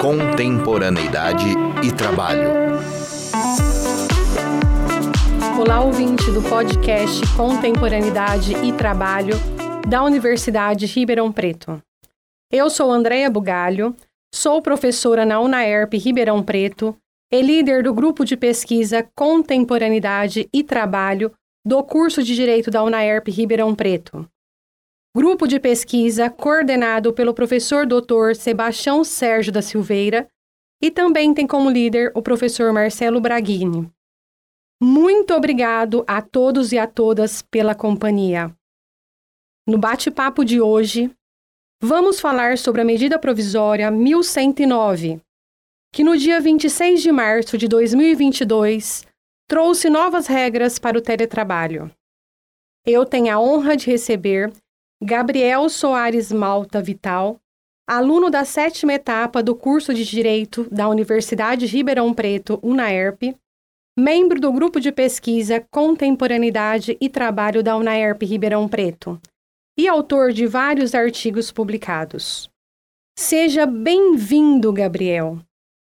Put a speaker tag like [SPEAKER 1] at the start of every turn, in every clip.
[SPEAKER 1] Contemporaneidade e trabalho.
[SPEAKER 2] Olá, ouvinte do podcast Contemporaneidade e Trabalho da Universidade Ribeirão Preto. Eu sou Andréia Bugalho, sou professora na UNAERP Ribeirão Preto e líder do grupo de pesquisa Contemporaneidade e Trabalho do curso de Direito da UNAERP Ribeirão Preto. Grupo de pesquisa coordenado pelo professor Dr. Sebastião Sérgio da Silveira e também tem como líder o professor Marcelo Braghini. Muito obrigado a todos e a todas pela companhia. No bate-papo de hoje, vamos falar sobre a medida provisória 1109, que no dia 26 de março de 2022 trouxe novas regras para o teletrabalho. Eu tenho a honra de receber Gabriel Soares Malta Vital, aluno da sétima etapa do curso de Direito da Universidade Ribeirão Preto, UNAERP, membro do grupo de pesquisa Contemporaneidade e Trabalho da UNAERP Ribeirão Preto e autor de vários artigos publicados. Seja bem-vindo, Gabriel.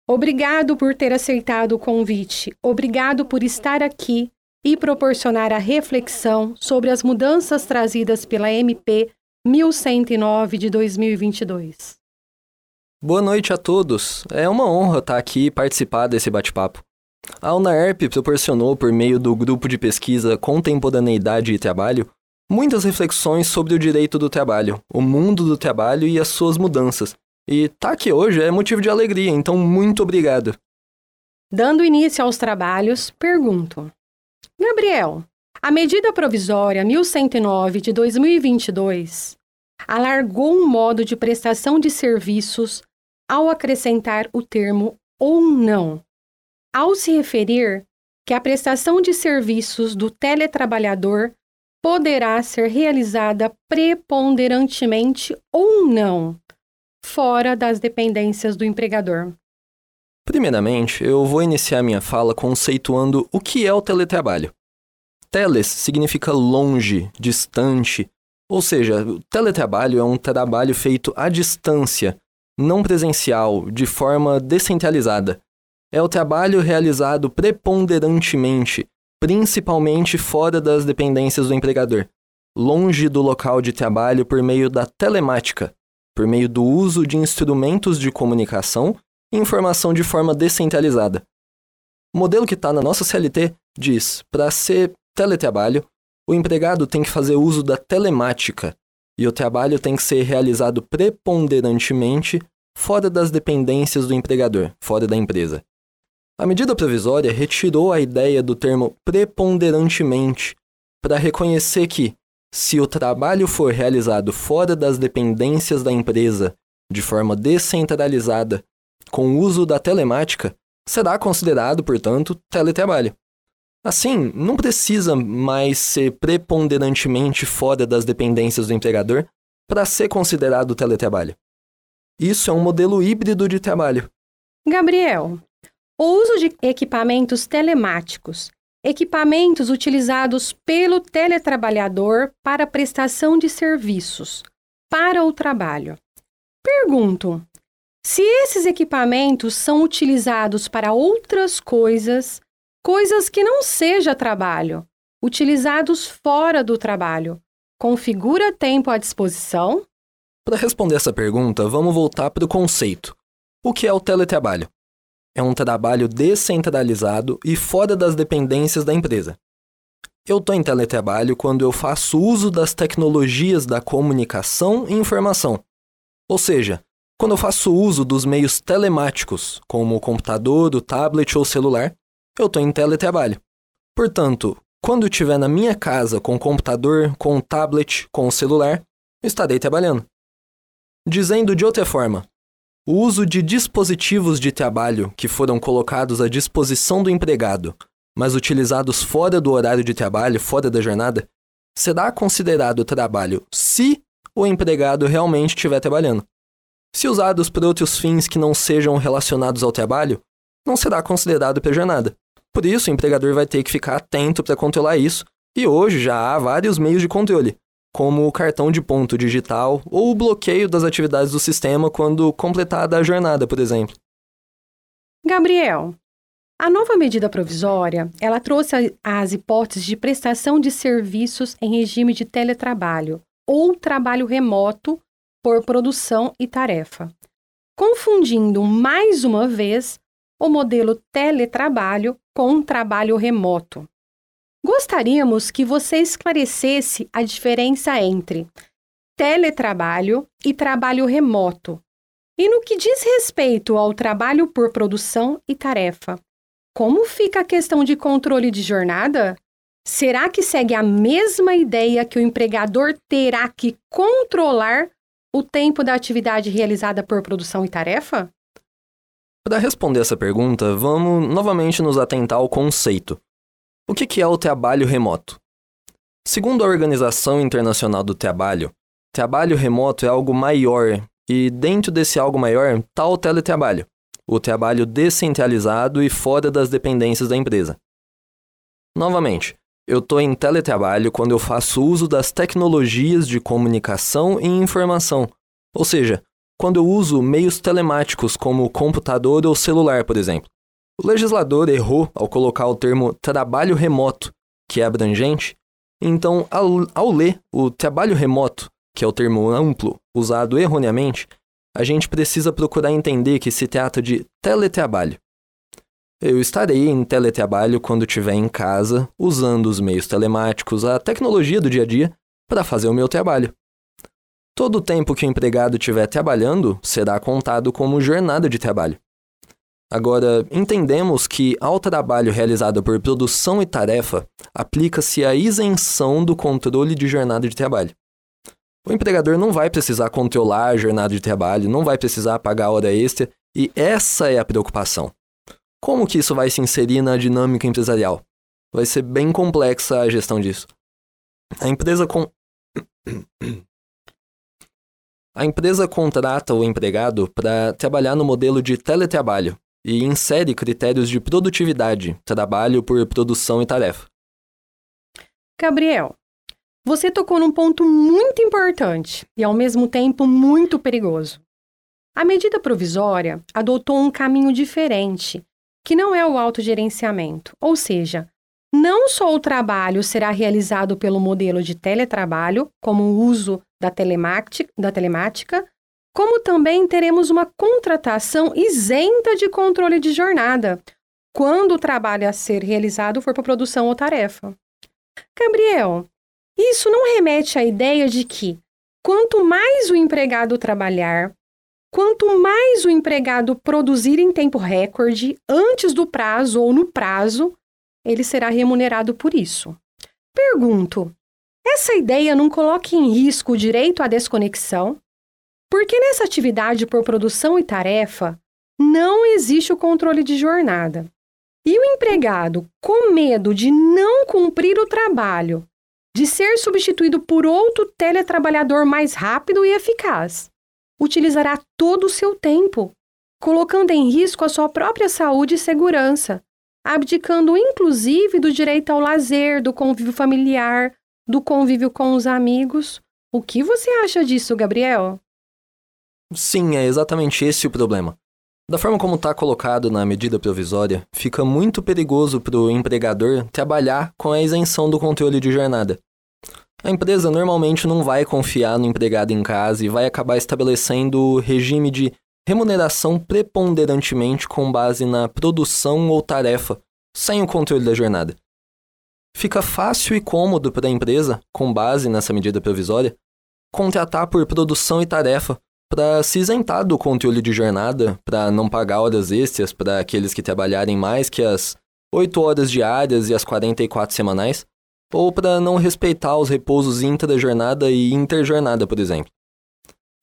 [SPEAKER 2] Obrigado por ter aceitado o convite. Obrigado por estar aqui e proporcionar a reflexão sobre as mudanças trazidas pela MP 1109 de 2022.
[SPEAKER 3] Boa noite a todos. É uma honra estar aqui e participar desse bate-papo. A UNAERP proporcionou, por meio do grupo de pesquisa Contemporaneidade e Trabalho, muitas reflexões sobre o direito do trabalho, o mundo do trabalho e as suas mudanças, e tá aqui hoje é motivo de alegria, então muito obrigado.
[SPEAKER 2] Dando início aos trabalhos, pergunto: Gabriel, a medida provisória 1109 de 2022 alargou um modo de prestação de serviços ao acrescentar o termo ou não, ao se referir que a prestação de serviços do teletrabalhador poderá ser realizada preponderantemente ou não fora das dependências do empregador.
[SPEAKER 3] Primeiramente, eu vou iniciar minha fala conceituando o que é o teletrabalho. Teles significa longe, distante, ou seja, o teletrabalho é um trabalho feito à distância, não presencial, de forma descentralizada. É o trabalho realizado preponderantemente, principalmente fora das dependências do empregador, longe do local de trabalho por meio da telemática, por meio do uso de instrumentos de comunicação e informação de forma descentralizada. O modelo que está na nossa CLT diz: para ser teletrabalho, o empregado tem que fazer uso da telemática e o trabalho tem que ser realizado preponderantemente fora das dependências do empregador, fora da empresa. A medida provisória retirou a ideia do termo preponderantemente para reconhecer que, se o trabalho for realizado fora das dependências da empresa, de forma descentralizada, com o uso da telemática, será considerado, portanto, teletrabalho. Assim, não precisa mais ser preponderantemente fora das dependências do empregador para ser considerado teletrabalho. Isso é um modelo híbrido de trabalho.
[SPEAKER 2] Gabriel, o uso de equipamentos telemáticos equipamentos utilizados pelo teletrabalhador para prestação de serviços para o trabalho. Pergunto: se esses equipamentos são utilizados para outras coisas, coisas que não seja trabalho, utilizados fora do trabalho, configura tempo à disposição?
[SPEAKER 3] Para responder essa pergunta, vamos voltar para o conceito. O que é o teletrabalho? é um trabalho descentralizado e fora das dependências da empresa. Eu estou em teletrabalho quando eu faço uso das tecnologias da comunicação e informação. Ou seja, quando eu faço uso dos meios telemáticos, como o computador, o tablet ou o celular, eu estou em teletrabalho. Portanto, quando eu estiver na minha casa com o computador, com o tablet, com o celular, eu estarei trabalhando. Dizendo de outra forma, o uso de dispositivos de trabalho que foram colocados à disposição do empregado, mas utilizados fora do horário de trabalho, fora da jornada, será considerado trabalho se o empregado realmente estiver trabalhando. Se usados por outros fins que não sejam relacionados ao trabalho, não será considerado para jornada. Por isso, o empregador vai ter que ficar atento para controlar isso, e hoje já há vários meios de controle, como o cartão de ponto digital ou o bloqueio das atividades do sistema quando completada a jornada, por exemplo.
[SPEAKER 2] Gabriel, a nova medida provisória, ela trouxe as hipóteses de prestação de serviços em regime de teletrabalho ou trabalho remoto por produção e tarefa, confundindo mais uma vez o modelo teletrabalho com trabalho remoto. Gostaríamos que você esclarecesse a diferença entre teletrabalho e trabalho remoto. E no que diz respeito ao trabalho por produção e tarefa, como fica a questão de controle de jornada? Será que segue a mesma ideia que o empregador terá que controlar o tempo da atividade realizada por produção e tarefa?
[SPEAKER 3] Para responder essa pergunta, vamos novamente nos atentar ao conceito. O que é o trabalho remoto? Segundo a Organização Internacional do Trabalho, trabalho remoto é algo maior e dentro desse algo maior está o teletrabalho, o trabalho descentralizado e fora das dependências da empresa. Novamente, eu estou em teletrabalho quando eu faço uso das tecnologias de comunicação e informação, ou seja, quando eu uso meios telemáticos como computador ou celular, por exemplo. O legislador errou ao colocar o termo trabalho remoto, que é abrangente, então, ao, ao ler o trabalho remoto, que é o termo amplo usado erroneamente, a gente precisa procurar entender que se trata de teletrabalho. Eu estarei em teletrabalho quando estiver em casa, usando os meios telemáticos, a tecnologia do dia a dia, para fazer o meu trabalho. Todo o tempo que o empregado estiver trabalhando será contado como jornada de trabalho. Agora, entendemos que ao trabalho realizado por produção e tarefa, aplica-se a isenção do controle de jornada de trabalho. O empregador não vai precisar controlar a jornada de trabalho, não vai precisar pagar hora extra, e essa é a preocupação. Como que isso vai se inserir na dinâmica empresarial? Vai ser bem complexa a gestão disso. A empresa com A empresa contrata o empregado para trabalhar no modelo de teletrabalho, e insere critérios de produtividade, trabalho por produção e tarefa.
[SPEAKER 2] Gabriel, você tocou num ponto muito importante e, ao mesmo tempo, muito perigoso. A medida provisória adotou um caminho diferente, que não é o autogerenciamento, ou seja, não só o trabalho será realizado pelo modelo de teletrabalho, como o uso da telemática, da telemática como também teremos uma contratação isenta de controle de jornada, quando o trabalho a ser realizado for para produção ou tarefa. Gabriel, isso não remete à ideia de que, quanto mais o empregado trabalhar, quanto mais o empregado produzir em tempo recorde, antes do prazo ou no prazo, ele será remunerado por isso. Pergunto: essa ideia não coloca em risco o direito à desconexão? Porque nessa atividade por produção e tarefa, não existe o controle de jornada. E o empregado, com medo de não cumprir o trabalho, de ser substituído por outro teletrabalhador mais rápido e eficaz, utilizará todo o seu tempo, colocando em risco a sua própria saúde e segurança, abdicando inclusive do direito ao lazer, do convívio familiar, do convívio com os amigos. O que você acha disso, Gabriel?
[SPEAKER 3] Sim, é exatamente esse o problema. Da forma como está colocado na medida provisória, fica muito perigoso para o empregador trabalhar com a isenção do controle de jornada. A empresa normalmente não vai confiar no empregado em casa e vai acabar estabelecendo o regime de remuneração preponderantemente com base na produção ou tarefa, sem o controle da jornada. Fica fácil e cômodo para a empresa, com base nessa medida provisória, contratar por produção e tarefa para se isentar do controle de jornada, para não pagar horas extras para aqueles que trabalharem mais que as 8 horas diárias e as 44 semanais, ou para não respeitar os repousos intra-jornada e interjornada, por exemplo.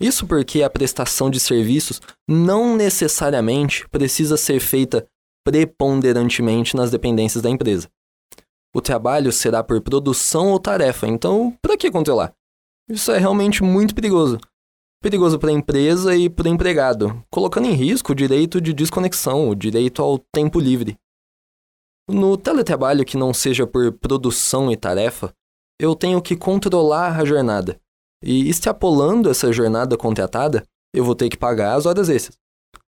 [SPEAKER 3] Isso porque a prestação de serviços não necessariamente precisa ser feita preponderantemente nas dependências da empresa. O trabalho será por produção ou tarefa, então para que controlar? Isso é realmente muito perigoso, perigoso para a empresa e para o empregado, colocando em risco o direito de desconexão, o direito ao tempo livre. No teletrabalho que não seja por produção e tarefa, eu tenho que controlar a jornada. E extrapolando essa jornada contratada, eu vou ter que pagar as horas extras.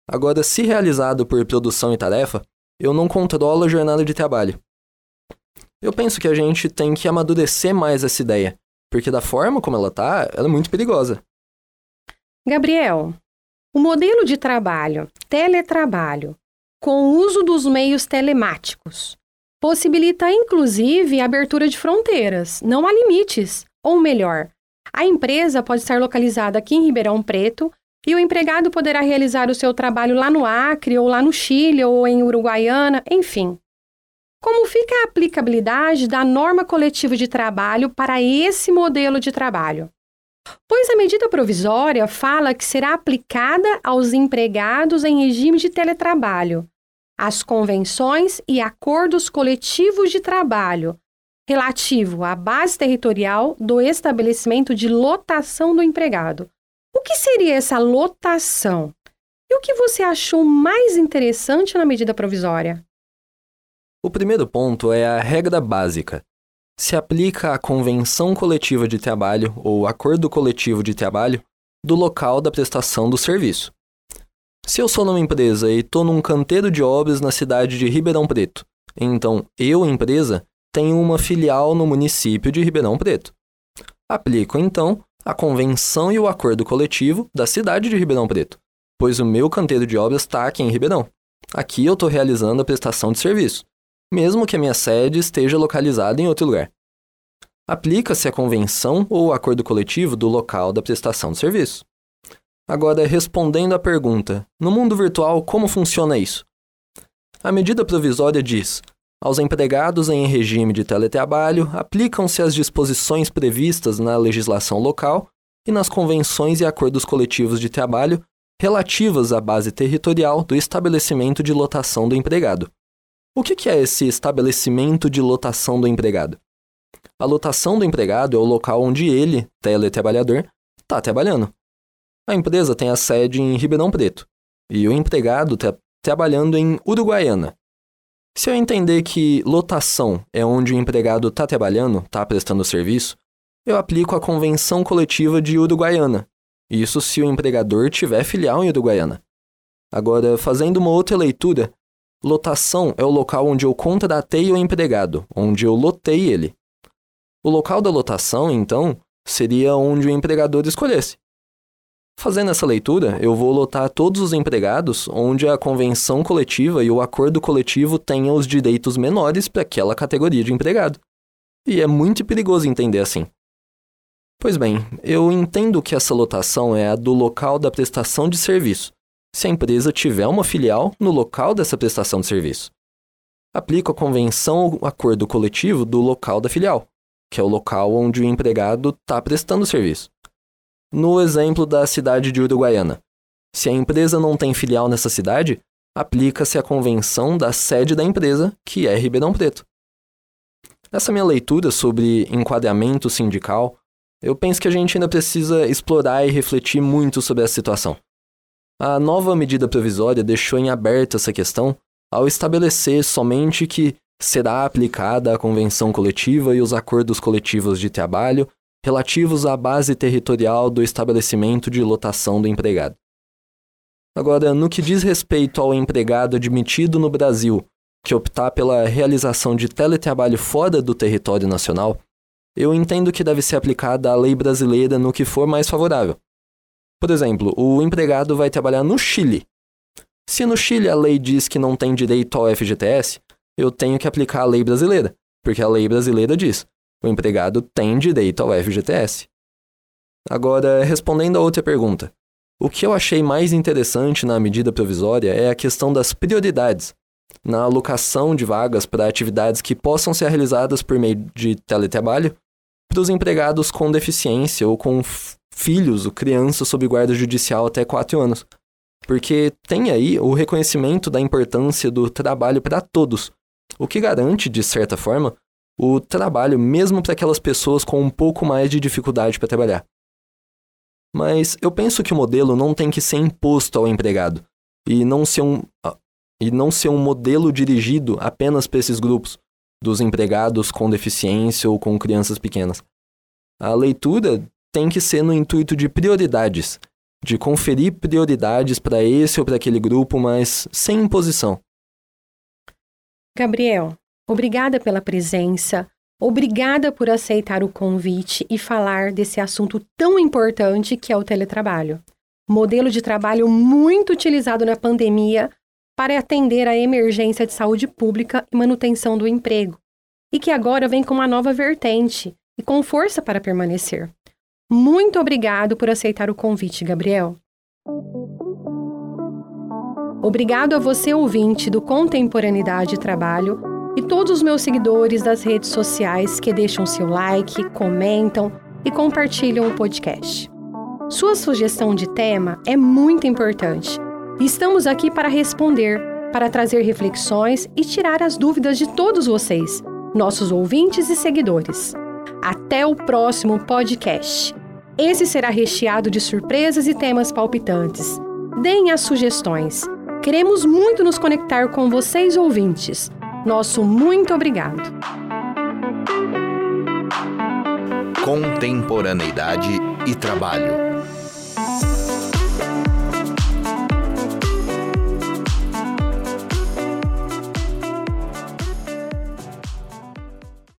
[SPEAKER 3] Agora, se realizado por produção e tarefa, eu não controlo a jornada de trabalho. Eu penso que a gente tem que amadurecer mais essa ideia, porque da forma como ela tá, ela é muito perigosa.
[SPEAKER 2] Gabriel, o modelo de trabalho, teletrabalho, com o uso dos meios telemáticos, possibilita inclusive a abertura de fronteiras. Não há limites. Ou melhor, a empresa pode estar localizada aqui em Ribeirão Preto e o empregado poderá realizar o seu trabalho lá no Acre, ou lá no Chile, ou em Uruguaiana, enfim. Como fica a aplicabilidade da norma coletiva de trabalho para esse modelo de trabalho? Pois a medida provisória fala que será aplicada aos empregados em regime de teletrabalho, as convenções e acordos coletivos de trabalho relativo à base territorial do estabelecimento de lotação do empregado, o que seria essa lotação? E o que você achou mais interessante na medida provisória?
[SPEAKER 3] O primeiro ponto é a regra básica. Se aplica à convenção coletiva de trabalho ou acordo coletivo de trabalho do local da prestação do serviço. Se eu sou numa empresa e estou num canteiro de obras na cidade de Ribeirão Preto, então eu, empresa, tenho uma filial no município de Ribeirão Preto. Aplico, então, a convenção e o acordo coletivo da cidade de Ribeirão Preto, pois o meu canteiro de obras está aqui em Ribeirão. Aqui eu estou realizando a prestação de serviço, mesmo que a minha sede esteja localizada em outro lugar. Aplica-se a convenção ou o acordo coletivo do local da prestação de serviço. Agora, respondendo à pergunta, no mundo virtual, como funciona isso? A medida provisória diz: aos empregados em regime de teletrabalho, aplicam-se as disposições previstas na legislação local e nas convenções e acordos coletivos de trabalho relativas à base territorial do estabelecimento de lotação do empregado. O que é esse estabelecimento de lotação do empregado? A lotação do empregado é o local onde ele, teletrabalhador, está trabalhando. A empresa tem a sede em Ribeirão Preto e o empregado está trabalhando em Uruguaiana, se eu entender que lotação é onde o empregado está trabalhando, está prestando serviço, eu aplico a convenção coletiva de Uruguaiana. Isso se o empregador tiver filial em Uruguaiana. Agora, fazendo uma outra leitura, lotação é o local onde eu contratei o empregado, onde eu lotei ele. O local da lotação, então, seria onde o empregador escolhesse. Fazendo essa leitura, eu vou lotar todos os empregados onde a convenção coletiva e o acordo coletivo tenham os direitos menores para aquela categoria de empregado. E é muito perigoso entender assim. Pois bem, eu entendo que essa lotação é a do local da prestação de serviço, se a empresa tiver uma filial no local dessa prestação de serviço. Aplico a convenção ou acordo coletivo do local da filial, que é o local onde o empregado está prestando serviço. No exemplo da cidade de Uruguaiana, se a empresa não tem filial nessa cidade, aplica-se a convenção da sede da empresa, que é Ribeirão Preto. Nessa minha leitura sobre enquadramento sindical, eu penso que a gente ainda precisa explorar e refletir muito sobre essa situação. A nova medida provisória deixou em aberto essa questão ao estabelecer somente que será aplicada a convenção coletiva e os acordos coletivos de trabalho relativos à base territorial do estabelecimento de lotação do empregado. Agora, no que diz respeito ao empregado admitido no Brasil que optar pela realização de teletrabalho fora do território nacional, eu entendo que deve ser aplicada a lei brasileira no que for mais favorável. Por exemplo, o empregado vai trabalhar no Chile. Se no Chile a lei diz que não tem direito ao FGTS, eu tenho que aplicar a lei brasileira, porque a lei brasileira diz: o empregado tem direito ao FGTS. Agora, respondendo a outra pergunta, o que eu achei mais interessante na medida provisória é a questão das prioridades na alocação de vagas para atividades que possam ser realizadas por meio de teletrabalho para os empregados com deficiência ou com filhos ou crianças sob guarda judicial até 4 anos. Porque tem aí o reconhecimento da importância do trabalho para todos, o que garante, de certa forma, o trabalho, mesmo para aquelas pessoas com um pouco mais de dificuldade para trabalhar. Mas eu penso que o modelo não tem que ser imposto ao empregado e não ser um, e não ser um modelo dirigido apenas para esses grupos, dos empregados com deficiência ou com crianças pequenas. A leitura tem que ser no intuito de prioridades, de conferir prioridades para esse ou para aquele grupo, mas sem imposição.
[SPEAKER 2] Gabriel, obrigada pela presença, obrigada por aceitar o convite e falar desse assunto tão importante que é o teletrabalho. Modelo de trabalho muito utilizado na pandemia para atender a emergência de saúde pública e manutenção do emprego, e que agora vem com uma nova vertente e com força para permanecer. Muito obrigado por aceitar o convite, Gabriel. Obrigado a você, ouvinte do Contemporaneidade e Trabalho, e todos os meus seguidores das redes sociais que deixam seu like, comentam e compartilham o podcast. Sua sugestão de tema é muito importante. Estamos aqui para responder, para trazer reflexões e tirar as dúvidas de todos vocês, nossos ouvintes e seguidores. Até o próximo podcast. Esse será recheado de surpresas e temas palpitantes. Deem as sugestões. Queremos muito nos conectar com vocês, ouvintes. Nosso muito obrigado.
[SPEAKER 1] Contemporaneidade e trabalho.